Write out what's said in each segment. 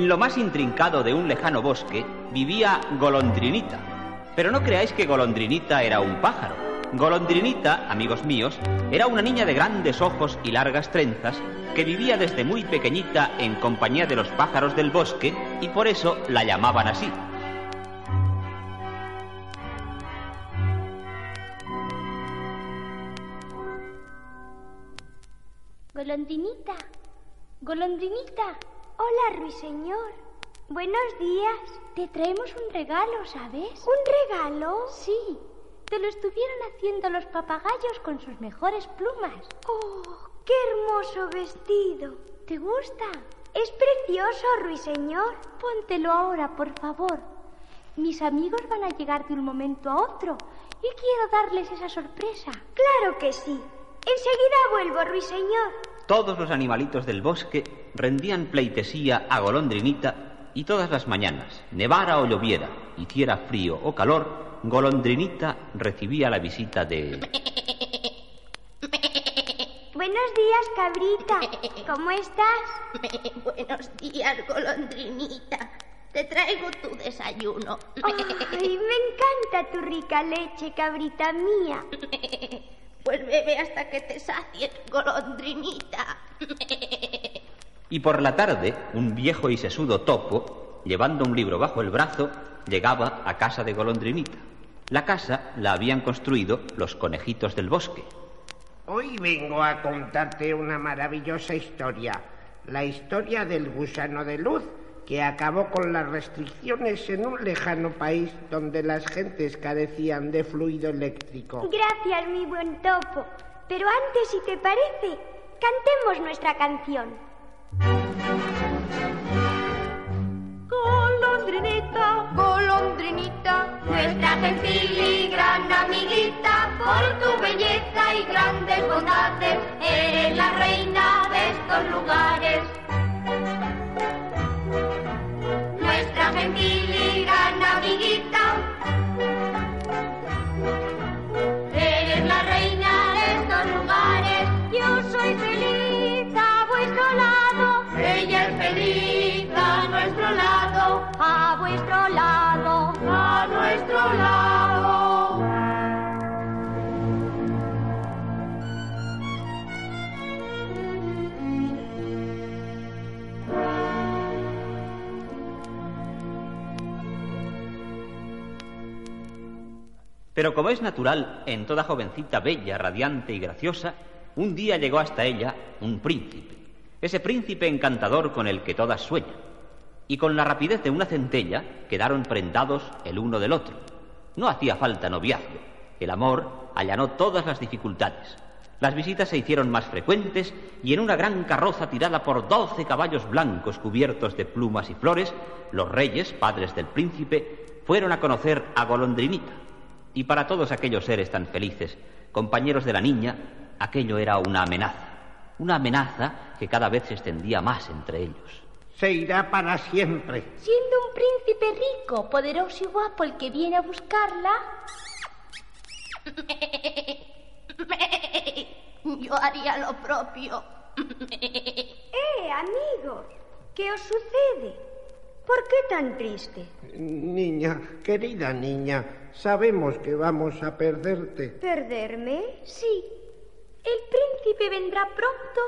En lo más intrincado de un lejano bosque vivía Golondrinita. Pero no creáis que Golondrinita era un pájaro. Golondrinita, amigos míos, era una niña de grandes ojos y largas trenzas que vivía desde muy pequeñita en compañía de los pájaros del bosque y por eso la llamaban así. Golondrinita, golondrinita. Hola, ruiseñor. Buenos días. Te traemos un regalo, ¿sabes? ¿Un regalo? Sí. Te lo estuvieron haciendo los papagayos con sus mejores plumas. ¡Oh, qué hermoso vestido! ¿Te gusta? Es precioso, ruiseñor. Póntelo ahora, por favor. Mis amigos van a llegar de un momento a otro y quiero darles esa sorpresa. Claro que sí. Enseguida vuelvo, ruiseñor. Todos los animalitos del bosque rendían pleitesía a Golondrinita y todas las mañanas, nevara o lloviera, hiciera frío o calor, Golondrinita recibía la visita de... Buenos días, cabrita. ¿Cómo estás? Buenos días, golondrinita. Te traigo tu desayuno. Ay, me encanta tu rica leche, cabrita mía. Pues bebe hasta que te sacies, golondrinita. Y por la tarde, un viejo y sesudo topo, llevando un libro bajo el brazo, llegaba a casa de Golondrinita. La casa la habían construido los conejitos del bosque. Hoy vengo a contarte una maravillosa historia, la historia del gusano de luz que acabó con las restricciones en un lejano país donde las gentes carecían de fluido eléctrico. Gracias, mi buen topo. Pero antes, si te parece, cantemos nuestra canción. Golondrinita, golondrinita, nuestra gentil y gran amiguita, por tu belleza y grandes bondades, eres la reina de estos lugares. Nuestro lado. Pero como es natural en toda jovencita bella, radiante y graciosa, un día llegó hasta ella un príncipe, ese príncipe encantador con el que todas sueñan. Y con la rapidez de una centella quedaron prendados el uno del otro. No hacía falta noviazgo. El amor allanó todas las dificultades. Las visitas se hicieron más frecuentes y en una gran carroza tirada por doce caballos blancos cubiertos de plumas y flores, los reyes, padres del príncipe, fueron a conocer a Golondrinita. Y para todos aquellos seres tan felices, compañeros de la niña, aquello era una amenaza. Una amenaza que cada vez se extendía más entre ellos. Se irá para siempre. Siendo un príncipe rico, poderoso y guapo el que viene a buscarla. Yo haría lo propio. ¡Eh, amigos! ¿Qué os sucede? ¿Por qué tan triste? Niña, querida niña, sabemos que vamos a perderte. ¿Perderme? Sí. El príncipe vendrá pronto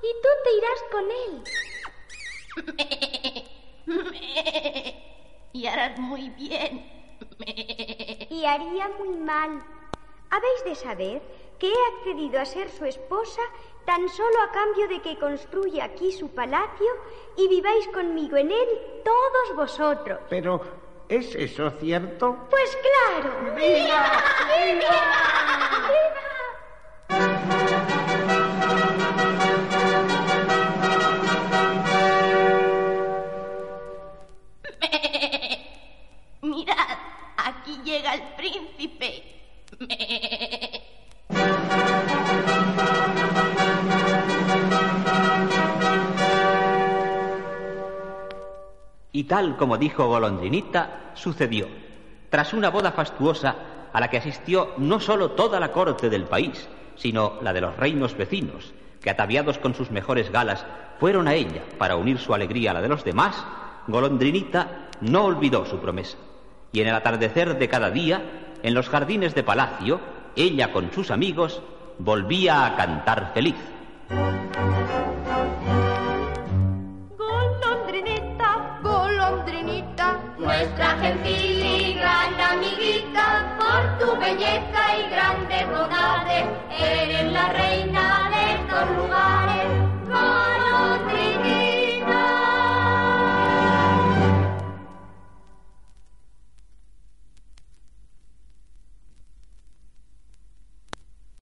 y tú te irás con él. Y harás muy bien. Y haría muy mal. Habéis de saber que he accedido a ser su esposa tan solo a cambio de que construya aquí su palacio y viváis conmigo en él todos vosotros. Pero, ¿es eso cierto? Pues claro. ¡Viva! Mirad, aquí llega el príncipe. Y tal como dijo Golondrinita, sucedió. Tras una boda fastuosa a la que asistió no solo toda la corte del país, sino la de los reinos vecinos, que ataviados con sus mejores galas fueron a ella para unir su alegría a la de los demás, Golondrinita no olvidó su promesa. Y en el atardecer de cada día, en los jardines de palacio, ella con sus amigos volvía a cantar feliz. Golondrinita, golondrinita, nuestra gentil y gran amiguita, por tu belleza y grandes bondades, eres la reina